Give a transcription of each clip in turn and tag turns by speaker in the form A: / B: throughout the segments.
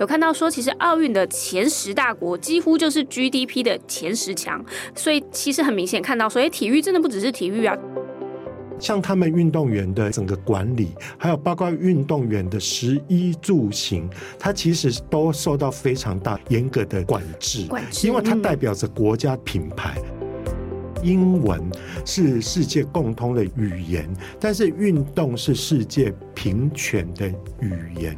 A: 有看到说，其实奥运的前十大国几乎就是 GDP 的前十强，所以其实很明显看到，所以体育真的不只是体育啊。
B: 像他们运动员的整个管理，还有包括运动员的食衣住行，它其实都受到非常大严格的管制，
A: 管制，
B: 因为它代表着国家品牌。英文是世界共通的语言，但是运动是世界平权的语言。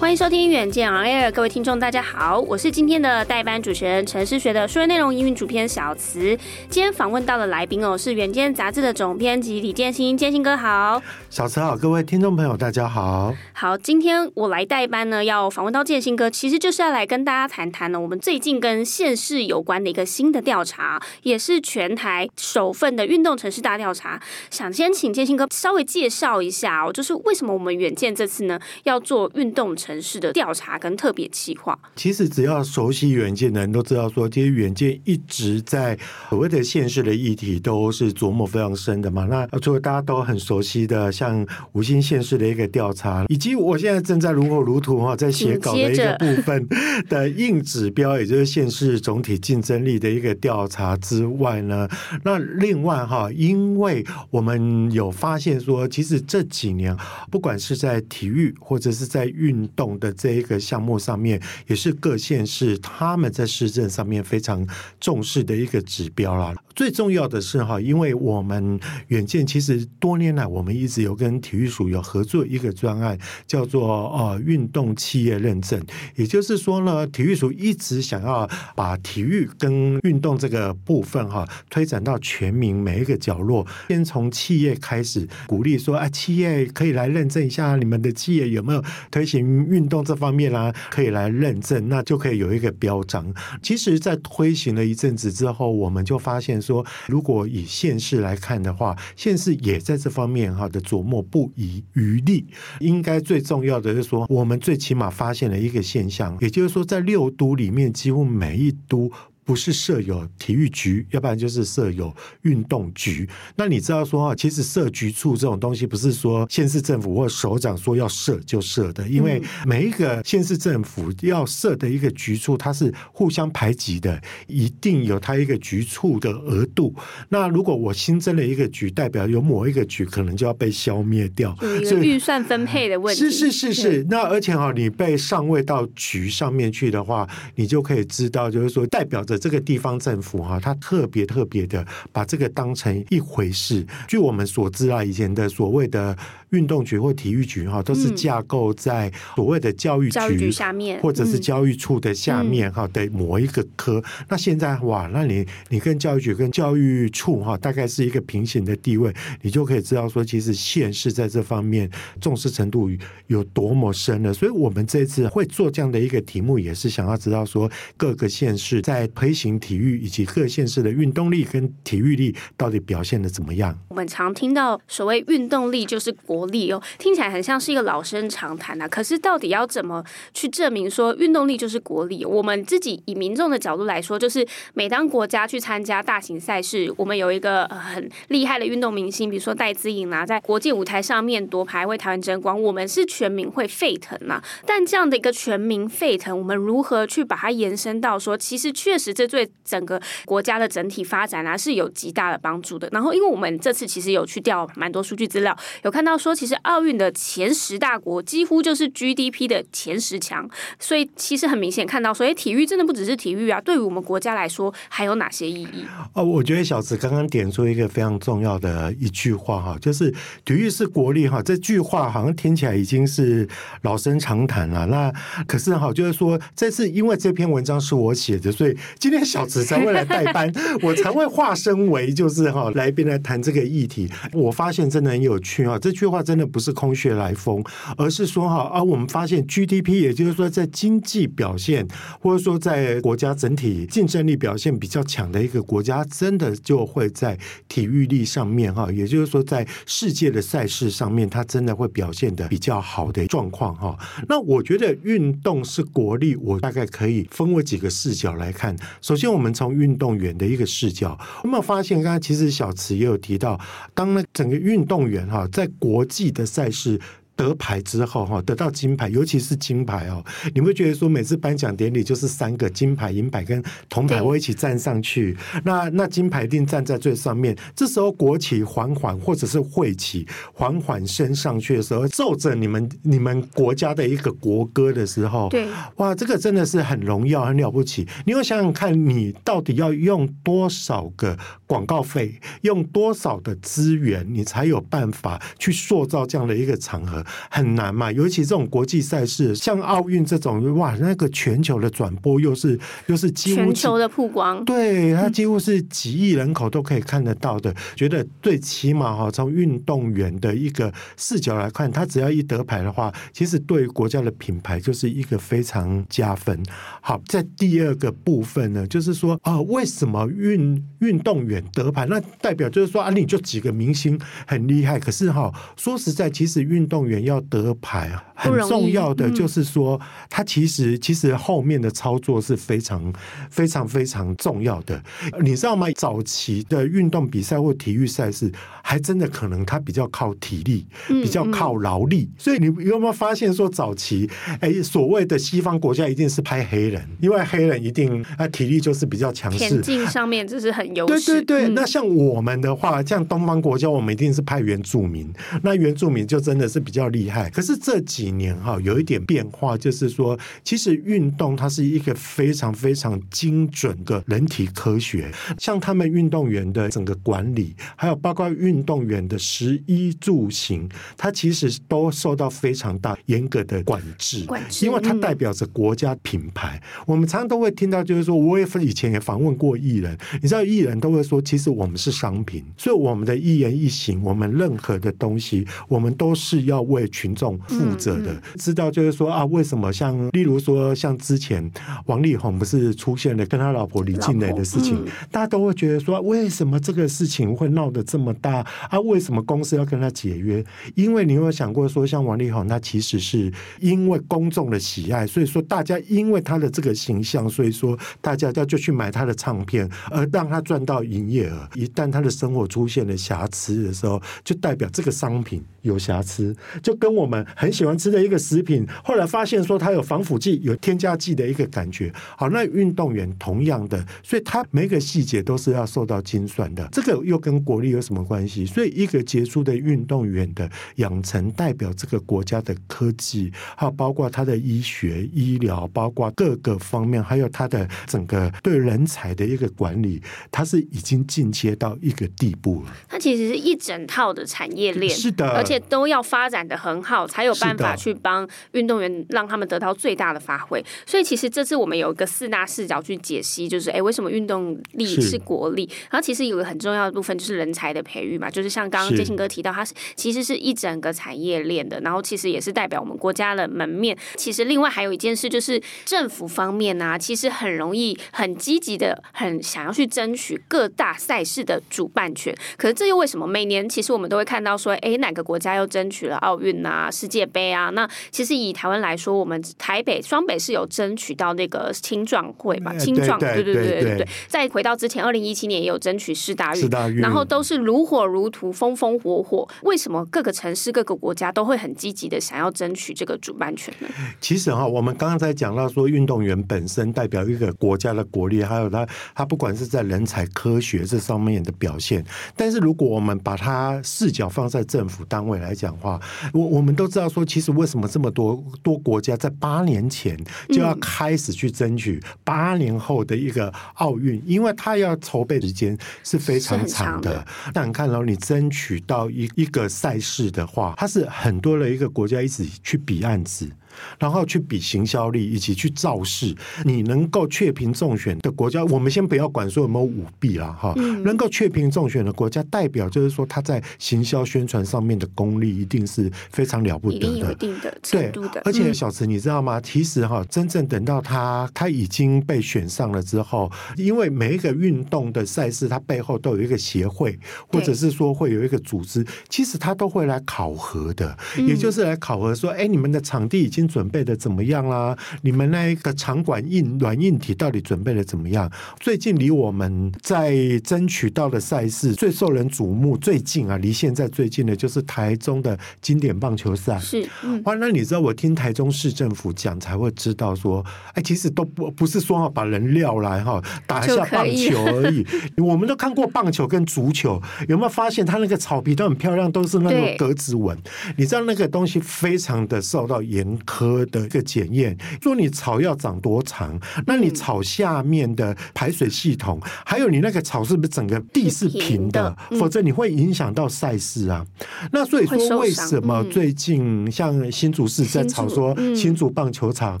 A: 欢迎收听《远见 On Air》，各位听众，大家好，我是今天的代班主持人，城市学的数位内容营运主编小慈。今天访问到的来宾哦，是《远见》杂志的总编辑李建新，建新哥好，
B: 小慈好，各位听众朋友大家好。
A: 好，今天我来代班呢，要访问到建新哥，其实就是要来跟大家谈谈呢，我们最近跟县市有关的一个新的调查，也是全台首份的运动城市大调查。想先请建新哥稍微介绍一下哦，就是为什么我们远见这次呢要做运动城。城市的调查跟特别企划，
B: 其实只要熟悉远见的人都知道，说其实远见一直在所谓的县市的议题都是琢磨非常深的嘛。那除了大家都很熟悉的，像五星县市的一个调查，以及我现在正在如火如荼哈在写稿的一个部分的硬指标，也就是县市总体竞争力的一个调查之外呢，那另外哈，因为我们有发现说，其实这几年不管是在体育或者是在运动。的这一个项目上面，也是各县市他们在市政上面非常重视的一个指标啦。最重要的是哈，因为我们远见其实多年来我们一直有跟体育署有合作一个专案，叫做呃运动企业认证。也就是说呢，体育署一直想要把体育跟运动这个部分哈推展到全民每一个角落，先从企业开始鼓励说，啊，企业可以来认证一下你们的企业有没有推行运动这方面啦，可以来认证，那就可以有一个标章。其实，在推行了一阵子之后，我们就发现。说，如果以县市来看的话，县市也在这方面哈的琢磨不遗余力。应该最重要的是说，我们最起码发现了一个现象，也就是说，在六都里面，几乎每一都。不是设有体育局，要不然就是设有运动局。那你知道说啊，其实设局处这种东西，不是说县市政府或首长说要设就设的，因为每一个县市政府要设的一个局处，它是互相排挤的，一定有它一个局处的额度。那如果我新增了一个局，代表有某一个局可能就要被消灭掉，
A: 所以预算分配的问题。
B: 是是是是。那而且哈，你被上位到局上面去的话，你就可以知道，就是说代表着。这个地方政府哈，他特别特别的把这个当成一回事。据我们所知啊，以前的所谓的运动局或体育局哈，都是架构在所谓的教育局下面，或者是教育处的下面哈的某一个科。那现在哇，那你你跟教育局跟教育处哈，大概是一个平行的地位，你就可以知道说，其实县市在这方面重视程度有多么深了。所以我们这次会做这样的一个题目，也是想要知道说，各个县市在飞行体育以及各县市的运动力跟体育力到底表现的怎么样？
A: 我们常听到所谓运动力就是国力哦，听起来很像是一个老生常谈啊。可是到底要怎么去证明说运动力就是国力？我们自己以民众的角度来说，就是每当国家去参加大型赛事，我们有一个很厉害的运动明星，比如说戴资颖啊，在国际舞台上面夺牌为台湾争光，我们是全民会沸腾啊。但这样的一个全民沸腾，我们如何去把它延伸到说，其实确实这对整个国家的整体发展啊是有极大的帮助的。然后，因为我们这次其实有去调蛮多数据资料，有看到说，其实奥运的前十大国几乎就是 GDP 的前十强，所以其实很明显看到，所以体育真的不只是体育啊，对于我们国家来说还有哪些意义？
B: 哦，我觉得小慈刚刚点出一个非常重要的一句话哈，就是体育是国力哈。这句话好像听起来已经是老生常谈了。那可是哈，就是说这次因为这篇文章是我写的，所以今天小慈才会来代班，我才会化身为就是哈来宾来谈这个议题。我发现真的很有趣哈，这句话真的不是空穴来风，而是说哈啊，我们发现 GDP，也就是说在经济表现或者说在国家整体竞争力表现比较强的一个国家，真的就会在体育力上面哈，也就是说在世界的赛事上面，它真的会表现的比较好的状况哈。那我觉得运动是国力，我大概可以分为几个视角来看。首先，我们从运动员的一个视角，我们发现？刚才其实小池也有提到，当那整个运动员哈在国际的赛事得牌之后哈，得到金牌，尤其是金牌哦，你会觉得说每次颁奖典礼就是三个金牌、银牌跟铜牌我一起站上去，那那金牌一定站在最上面。这时候国旗缓缓或者是会旗缓缓升上去的时候，奏着你们你们国家的一个国歌的时候，
A: 对，
B: 哇，这个真的是很荣耀、很了不起。你要想想看，你到底要用多少个广告费，用多少的资源，你才有办法去塑造这样的一个场合？很难嘛，尤其这种国际赛事，像奥运这种，哇，那个全球的转播又是又是几乎
A: 全球的曝光，
B: 对，它几乎是几亿人口都可以看得到的。嗯、觉得最起码哈，从运动员的一个视角来看，他只要一得牌的话，其实对国家的品牌就是一个非常加分。好，在第二个部分呢，就是说啊、呃，为什么运运动员得牌？那代表就是说啊，你就几个明星很厉害，可是哈，说实在，其实运动员。要得牌啊，很重要的就是说，他其实其实后面的操作是非常非常非常重要的，你知道吗？早期的运动比赛或体育赛事，还真的可能他比较靠体力，比较靠劳力。所以你有没有发现说，早期哎，所谓的西方国家一定是拍黑人，因为黑人一定啊体力就是比较强势，
A: 田径上面就是很优势。
B: 对对对，那像我们的话，像东方国家，我们一定是拍原住民，那原住民就真的是比较。厉害，可是这几年哈有一点变化，就是说，其实运动它是一个非常非常精准的人体科学。像他们运动员的整个管理，还有包括运动员的食衣住行，它其实都受到非常大严格的管制，管制，因为它代表着国家品牌。我们常常都会听到，就是说，我也以前也访问过艺人，你知道，艺人都会说，其实我们是商品，所以我们的一言一行，我们任何的东西，我们都是要为群众负责的，知道就是说啊，为什么像例如说像之前王力宏不是出现了跟他老婆李静蕾的事情，大家都会觉得说，为什么这个事情会闹得这么大啊？为什么公司要跟他解约？因为你有没有想过说，像王力宏他其实是因为公众的喜爱，所以说大家因为他的这个形象，所以说大家要就去买他的唱片，而让他赚到营业额。一旦他的生活出现了瑕疵的时候，就代表这个商品有瑕疵。就跟我们很喜欢吃的一个食品，后来发现说它有防腐剂、有添加剂的一个感觉。好，那运动员同样的，所以他每个细节都是要受到精算的。这个又跟国力有什么关系？所以一个杰出的运动员的养成，代表这个国家的科技，还有包括他的医学、医疗，包括各个方面，还有他的整个对人才的一个管理，他是已经进阶到一个地步了。
A: 它其实是一整套的产业链，
B: 是的，
A: 而且都要发展的很好，才有办法去帮运动员让他们得到最大的发挥。所以其实这次我们有一个四大视角去解析，就是哎，为什么运动力是国力？然后其实有个很重要的部分就是人才的培育嘛，就是像刚刚杰信哥提到，它是其实是一整个产业链的，然后其实也是代表我们国家的门面。其实另外还有一件事就是政府方面呢、啊，其实很容易很积极的很想要去争取各大赛事的主办权。可是这又为什么每年其实我们都会看到说，哎，哪个国家又争取了奥运啊？世界杯啊，那其实以台湾来说，我们台北双北是有争取到那个青壮会嘛？青壮，对对对对对对。再回到之前，二零一七年也有争取世大运，然后都是如火如荼、风风火火。为什么各个城市、各个国家都会很积极的想要争取这个主办权呢？
B: 其实哈，我们刚刚在讲到说，运动员本身代表一个国家的国力，还有他他不管是在人才、科学这上面的表现。但是如果我们把他视角放在政府单位来讲的话，我我们都知道说，其实为什么这么多多国家在八年前就要开始去争取八年后的一个奥运？因为他要筹备时间是非常长的。那你看到你争取到一一个赛事的话，它是很多的一个国家一起去比案子。然后去比行销力，以及去造势。你能够确评中选的国家，我们先不要管说有没有舞弊啦，哈、嗯。能够确评中选的国家，代表就是说他在行销宣传上面的功力一定是非常了不得的，
A: 有一定的。
B: 对，而且小池你知道吗？其实哈，真正等到他他已经被选上了之后，因为每一个运动的赛事，它背后都有一个协会，或者是说会有一个组织，其实他都会来考核的，也就是来考核说，哎，你们的场地已经。经准备的怎么样啦？你们那一个场馆硬软硬体到底准备的怎么样？最近离我们在争取到的赛事最受人瞩目最近啊，离现在最近的就是台中的经典棒球赛。
A: 是，嗯，
B: 哇，那你知道我听台中市政府讲才会知道说，哎，其实都不不是说要把人撂来哈打一下棒球而已。我们都看过棒球跟足球，有没有发现它那个草皮都很漂亮，都是那种格子纹？你知道那个东西非常的受到严苛的一个检验，说你草要长多长，那你草下面的排水系统，还有你那个草是不是整个地是平的？否则你会影响到赛事啊。那所以说，为什么最近像新竹市在吵说新竹棒球场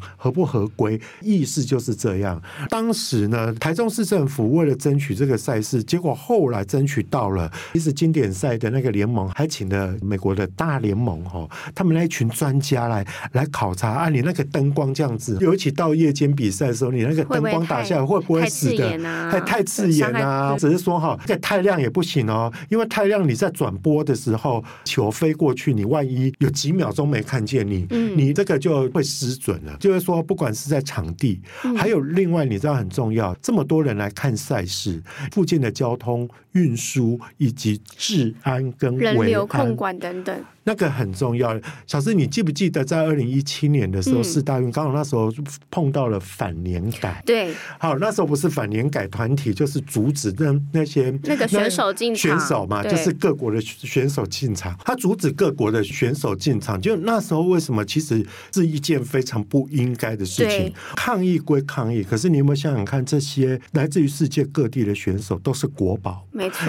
B: 合不合规？意思就是这样。当时呢，台中市政府为了争取这个赛事，结果后来争取到了，其实经典赛的那个联盟还请了美国的大联盟哦，他们那一群专家来来考察啊，你那个灯光这样子，尤其到夜间比赛的时候，你那个灯光打下来会不会死的？太太刺眼啊！只是说哈，这太亮也不行哦，因为太亮你在转播的时候，球飞过去，你万一有几秒钟没看见你，你这个就会失准了。就是说，不管是在场地，还有另外你知道很重要，这么多人来看赛事，附近的交通运输以及治安跟
A: 人流控管等等。
B: 那个很重要，小思，你记不记得在二零一七年的时候，世大运刚好那时候碰到了反年改，
A: 对，
B: 好，那时候不是反年改团体，就是阻止那那些
A: 那个选手进场，
B: 选手嘛，就是各国的选手进场，他阻止各国的选手进场，就那时候为什么其实是一件非常不应该的事情，抗议归抗议，可是你有没有想想看，这些来自于世界各地的选手都是
A: 国
B: 宝，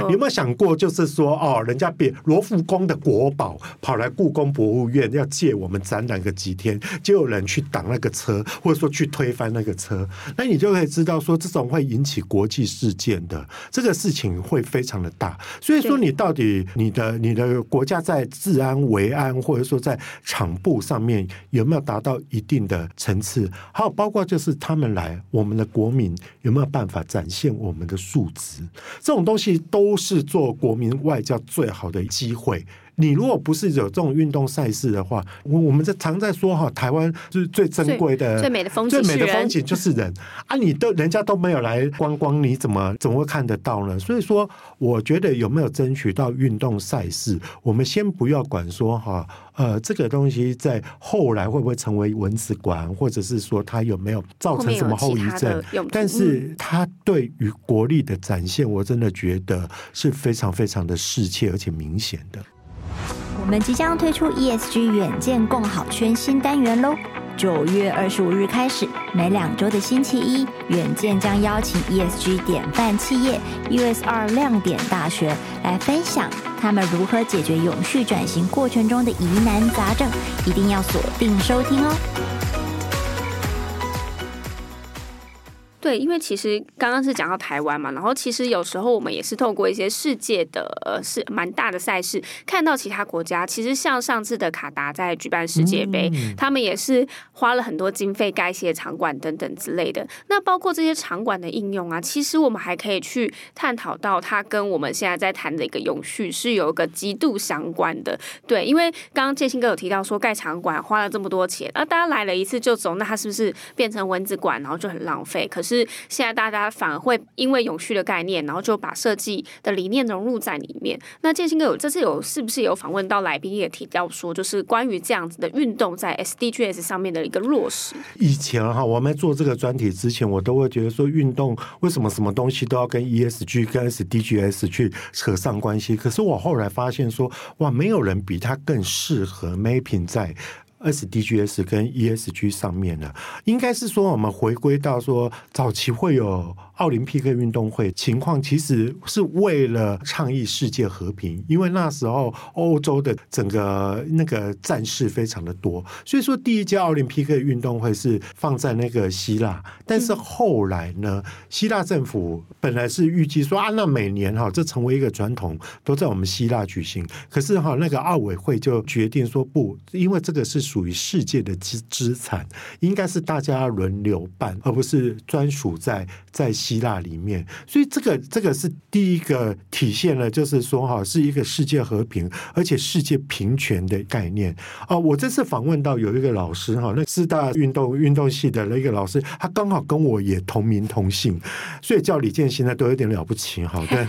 B: 有没有想过，就是说哦，人家比罗浮宫的国宝。跑来故宫博物院要借我们展览个几天，就有人去挡那个车，或者说去推翻那个车，那你就可以知道说，这种会引起国际事件的这个事情会非常的大。所以说，你到底你的你的国家在治安维安，或者说在场部上面有没有达到一定的层次？还有包括就是他们来，我们的国民有没有办法展现我们的素质？这种东西都是做国民外交最好的机会。你如果不是有这种运动赛事的话，我我们在常在说哈，台湾就是最珍贵的、
A: 最美的风景，
B: 最美的风景就是人啊！你都人家都没有来观光，你怎么怎么会看得到呢？所以说，我觉得有没有争取到运动赛事，我们先不要管说哈，呃，这个东西在后来会不会成为蚊子馆，或者是说它有没有造成什么后遗症？但是它对于国力的展现，我真的觉得是非常非常的适切而且明显的。
C: 我们即将推出 ESG 远见共好圈新单元喽！九月二十五日开始，每两周的星期一，远见将邀请 ESG 典范企业 USR 亮点大学来分享他们如何解决永续转型过程中的疑难杂症，一定要锁定收听哦！
A: 对，因为其实刚刚是讲到台湾嘛，然后其实有时候我们也是透过一些世界的呃是蛮大的赛事，看到其他国家，其实像上次的卡达在举办世界杯，嗯、他们也是花了很多经费盖一些场馆等等之类的。那包括这些场馆的应用啊，其实我们还可以去探讨到它跟我们现在在谈的一个永续是有一个极度相关的。对，因为刚刚建兴哥有提到说盖场馆花了这么多钱，那大家来了一次就走，那它是不是变成蚊子馆，然后就很浪费？可是是现在大家反而会因为永续的概念，然后就把设计的理念融入在里面。那建兴哥有这次有是不是有访问到来宾也提到说，就是关于这样子的运动在 SDGs 上面的一个落实。
B: 以前哈，我们做这个专题之前，我都会觉得说，运动为什么什么东西都要跟 ESG 跟 SDGs 去扯上关系？可是我后来发现说，哇，没有人比他更适合 mapping 在。SDGs 跟 ESG 上面呢，应该是说我们回归到说，早期会有奥林匹克运动会情况，其实是为了倡议世界和平，因为那时候欧洲的整个那个战事非常的多，所以说第一届奥林匹克运动会是放在那个希腊，但是后来呢，希腊政府本来是预计说啊，那每年哈这成为一个传统，都在我们希腊举行，可是哈那个奥委会就决定说不，因为这个是。属于世界的资资产，应该是大家轮流办，而不是专属在在希腊里面。所以这个这个是第一个体现了，就是说哈，是一个世界和平而且世界平权的概念啊。我这次访问到有一个老师哈，那四大运动运动系的那个老师，他刚好跟我也同名同姓，所以叫李健兴呢都有点了不起哈。对，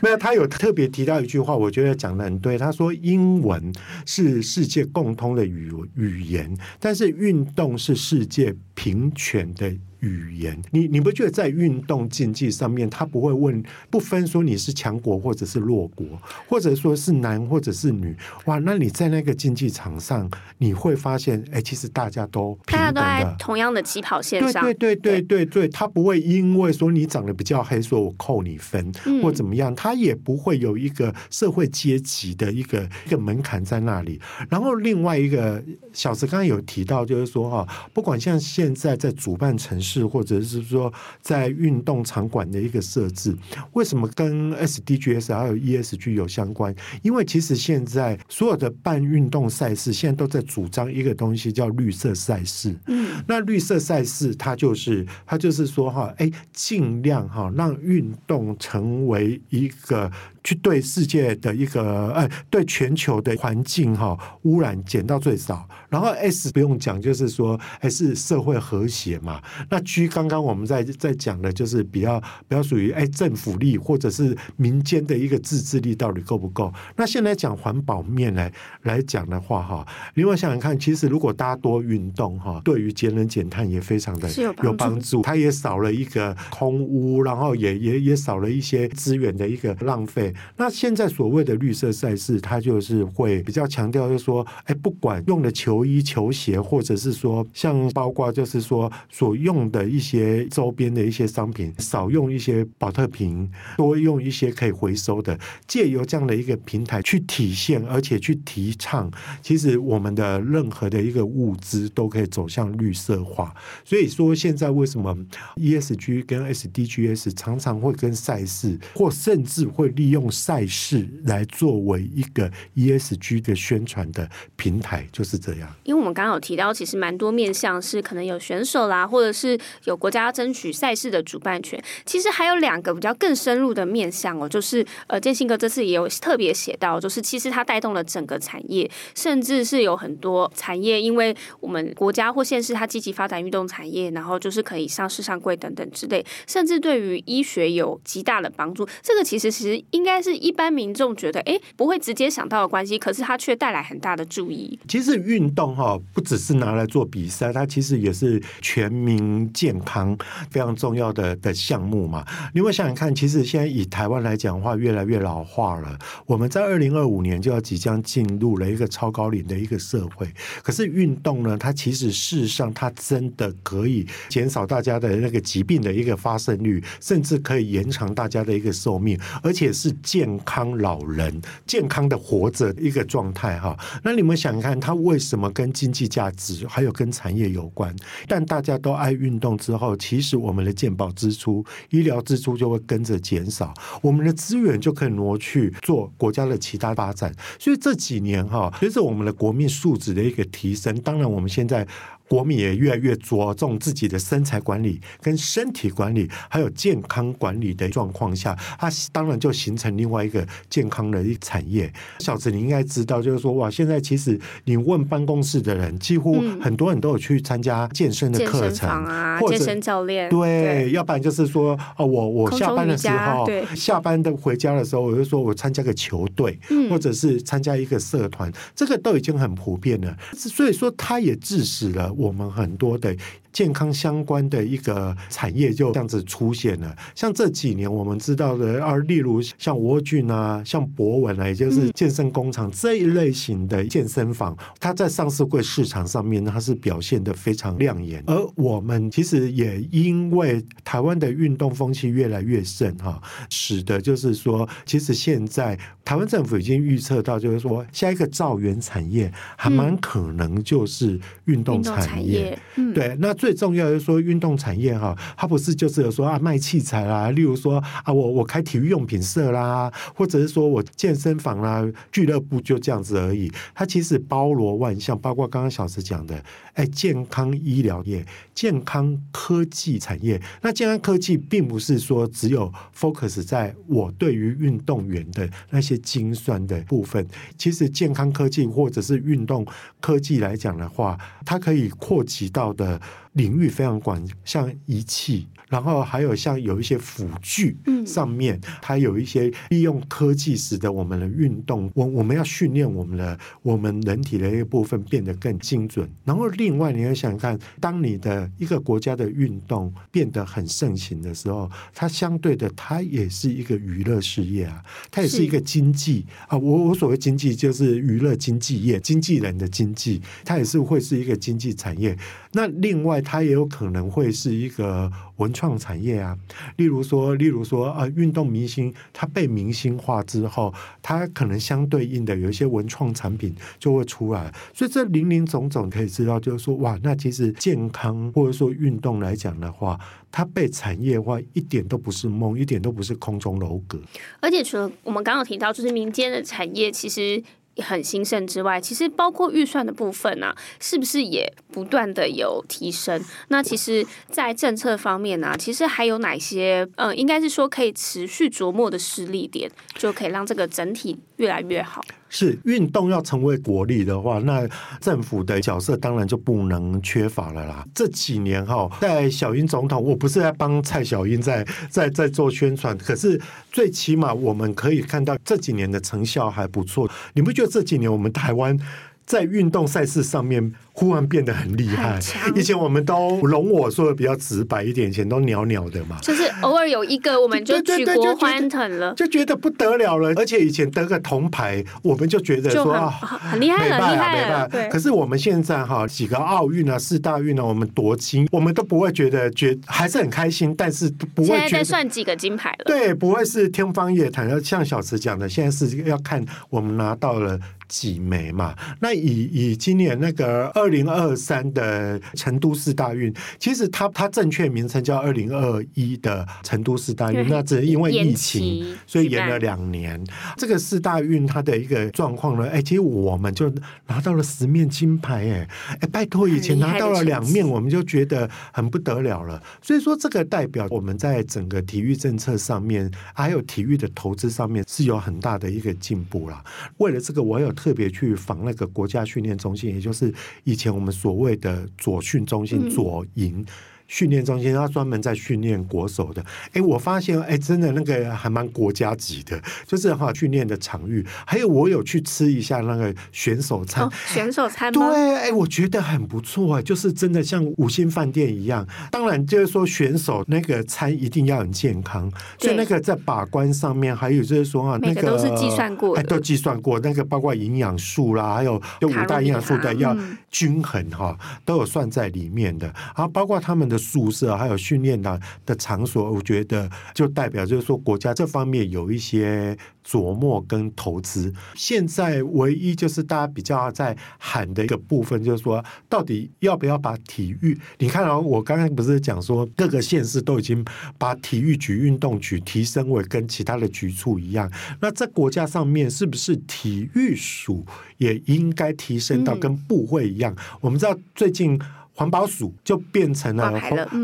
B: 没有他有特别提到一句话，我觉得讲的很对。他说英文是世界共通的语语言，但是运动是世界平权的。语言，你你不觉得在运动竞技上面，他不会问不分说你是强国或者是弱国，或者说是男或者是女，哇，那你在那个竞技场上，你会发现，哎，其实大家都
A: 大家都在同样的起跑线上，
B: 对对对对对对，他不会因为说你长得比较黑，说我扣你分或怎么样，他也不会有一个社会阶级的一个一个门槛在那里。然后另外一个小石刚刚有提到，就是说哈，不管像现在在主办城市。是，或者是说在运动场馆的一个设置，为什么跟 SDGs 还有 ESG 有相关？因为其实现在所有的办运动赛事，现在都在主张一个东西叫绿色赛事。嗯，那绿色赛事它就是它就是说哈，哎，尽量哈让运动成为一个。去对世界的一个呃，对全球的环境哈污染减到最少。然后 S 不用讲，就是说还是社会和谐嘛。那 G 刚刚我们在在讲的，就是比较比较属于哎政府力或者是民间的一个自治力到底够不够？那现在讲环保面来来讲的话哈，另外想想看，其实如果大家多运动哈，对于节能减碳也非常的有帮助。它也少了一个空污，然后也也也少了一些资源的一个浪费。那现在所谓的绿色赛事，它就是会比较强调，就是说，哎，不管用的球衣、球鞋，或者是说，像包括就是说所用的一些周边的一些商品，少用一些宝特瓶，多用一些可以回收的，借由这样的一个平台去体现，而且去提倡，其实我们的任何的一个物资都可以走向绿色化。所以说，现在为什么 ESG 跟 SDGs 常常会跟赛事，或甚至会利用。用赛事来作为一个 ESG 的宣传的平台，就是这样。
A: 因为我们刚刚有提到，其实蛮多面向是可能有选手啦，或者是有国家要争取赛事的主办权。其实还有两个比较更深入的面向哦，就是呃，建兴哥这次也有特别写到，就是其实它带动了整个产业，甚至是有很多产业，因为我们国家或县市它积极发展运动产业，然后就是可以上市上柜等等之类，甚至对于医学有极大的帮助。这个其实其实应。应该是，一般民众觉得，哎，不会直接想到的关系，可是它却带来很大的注意。
B: 其实运动哈，不只是拿来做比赛，它其实也是全民健康非常重要的的项目嘛。你会想想看，其实现在以台湾来讲的话，越来越老化了。我们在二零二五年就要即将进入了一个超高龄的一个社会。可是运动呢，它其实事实上它真的可以减少大家的那个疾病的一个发生率，甚至可以延长大家的一个寿命，而且是。健康老人健康的活着一个状态哈，那你们想看，它为什么跟经济价值还有跟产业有关？但大家都爱运动之后，其实我们的健保支出、医疗支出就会跟着减少，我们的资源就可以挪去做国家的其他发展。所以这几年哈，随着我们的国民素质的一个提升，当然我们现在。国民也越来越着重自己的身材管理、跟身体管理，还有健康管理的状况下，它当然就形成另外一个健康的一个产业。小子，你应该知道，就是说，哇，现在其实你问办公室的人，几乎很多人都有去参加健身的课程
A: 啊，或者健身教练。
B: 对，对要不然就是说，哦，我我下班的时候，对，下班的回家的时候，我就说我参加个球队，或者是参加一个社团，这个都已经很普遍了。所以说，它也致使了。我们很多的。健康相关的一个产业就这样子出现了，像这几年我们知道的，而例如像沃俊啊，像博文啊，也就是健身工厂这一类型的健身房，它在上市柜市场上面，它是表现的非常亮眼。而我们其实也因为台湾的运动风气越来越盛哈，使得就是说，其实现在台湾政府已经预测到，就是说下一个兆元产业还蛮可能就是运动产业。对，那最最重要的是说，运动产业哈，它不是就是说啊卖器材啦，例如说啊我我开体育用品社啦，或者是说我健身房啦、俱乐部就这样子而已。它其实包罗万象，包括刚刚小石讲的，哎，健康医疗业、健康科技产业。那健康科技并不是说只有 focus 在我对于运动员的那些精算的部分，其实健康科技或者是运动科技来讲的话，它可以扩及到的领域非常广，像仪器。然后还有像有一些辅具上面，它有一些利用科技使得我们的运动，我我们要训练我们的我们人体的一个部分变得更精准。然后另外你要想看，当你的一个国家的运动变得很盛行的时候，它相对的它也是一个娱乐事业啊，它也是一个经济啊。我我所谓经济就是娱乐经济业，经纪人的经济，它也是会是一个经济产业。那另外它也有可能会是一个。文创产业啊，例如说，例如说，呃，运动明星他被明星化之后，他可能相对应的有一些文创产品就会出来，所以这林林总总可以知道，就是说，哇，那其实健康或者说运动来讲的话，它被产业化一点都不是梦，一点都不是空中楼阁。
A: 而且除了我们刚刚提到，就是民间的产业，其实。很兴盛之外，其实包括预算的部分呢、是不是也不断的有提升？那其实，在政策方面呢、其实还有哪些？嗯、呃，应该是说可以持续琢磨的施力点，就可以让这个整体越来越好。
B: 是运动要成为国力的话，那政府的角色当然就不能缺乏了啦。这几年哈，在小英总统，我不是在帮蔡小英在在在做宣传，可是最起码我们可以看到这几年的成效还不错。你不觉得这几年我们台湾在运动赛事上面？忽然变得很厉害，以前我们都容我说的比较直白一点，以前都鸟鸟的嘛，
A: 就是偶尔有一个我们就举国欢腾了，
B: 就觉得不得了了。而且以前得个铜牌，我们就觉得说啊，
A: 很厉害了，厉害了。
B: 可是我们现在哈几个奥运啊、四大运啊，我们夺金，我们都不会觉得觉还是很开心，但是不会觉得
A: 算几个金牌了。
B: 对，不会是天方夜谭。像小池讲的，现在是要看我们拿到了几枚嘛。那以以今年那个二。二零二三的成都市大运，其实它它正确名称叫二零二一的成都市大运，那只是因为疫情，所以延了两年。这个四大运它的一个状况呢，哎，其实我们就拿到了十面金牌，哎，哎，拜托，以前拿到了两面，我们就觉得很不得了了。所以说，这个代表我们在整个体育政策上面，还有体育的投资上面是有很大的一个进步啦。为了这个，我有特别去访那个国家训练中心，也就是以以前我们所谓的左训中心、左营。训练中心，他专门在训练国手的。哎，我发现，哎，真的那个还蛮国家级的，就是哈训练的场域。还有，我有去吃一下那个选手餐，
A: 哦、选手餐
B: 对，哎，我觉得很不错啊，就是真的像五星饭店一样。当然，就是说选手那个餐一定要很健康，所以那个在把关上面，还有就是说啊，那个
A: 都是计算过，
B: 哎，都计算过。那个包括营养素啦，还有就五大营养素的要均衡哈，嗯、都有算在里面的。然后包括他们的。宿舍还有训练的的场所，我觉得就代表就是说国家这方面有一些琢磨跟投资。现在唯一就是大家比较在喊的一个部分，就是说到底要不要把体育？你看啊，我刚刚不是讲说各个县市都已经把体育局、运动局提升为跟其他的局处一样，那在国家上面是不是体育署也应该提升到跟部会一样？嗯、我们知道最近。环保署就变成了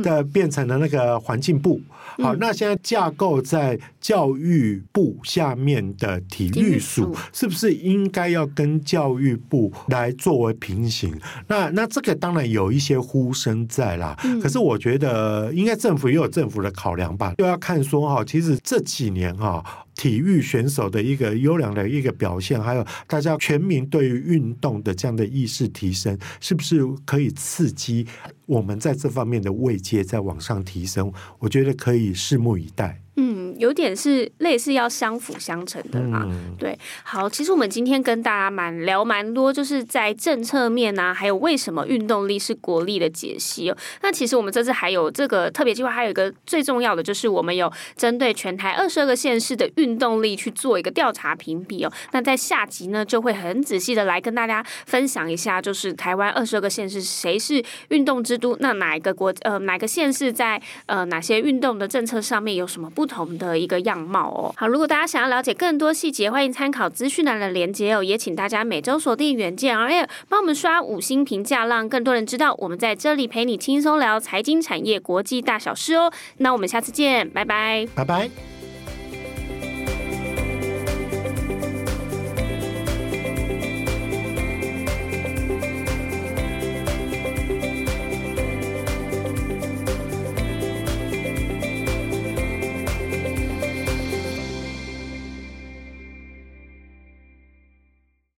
B: 的，变成了那个环境部。好，那现在架构在教育部下面的体育署，是不是应该要跟教育部来作为平行？那那这个当然有一些呼声在啦。可是我觉得，应该政府也有政府的考量吧。又要看说哈，其实这几年哈。体育选手的一个优良的一个表现，还有大家全民对于运动的这样的意识提升，是不是可以刺激我们在这方面的位阶在往上提升？我觉得可以拭目以待。
A: 嗯，有点是类似要相辅相成的嘛。嗯、对，好，其实我们今天跟大家蛮聊蛮多，就是在政策面啊，还有为什么运动力是国力的解析哦。那其实我们这次还有这个特别计划，还有一个最重要的就是我们有针对全台二十二个县市的运动力去做一个调查评比哦。那在下集呢，就会很仔细的来跟大家分享一下，就是台湾二十二个县市谁是运动之都，那哪一个国呃哪个县市在呃哪些运动的政策上面有什么不同的一个样貌哦。好，如果大家想要了解更多细节，欢迎参考资讯栏的连接哦。也请大家每周锁定远见 RL，帮我们刷五星评价，让更多人知道我们在这里陪你轻松聊财经产业国际大小事哦。那我们下次见，拜拜，
B: 拜拜。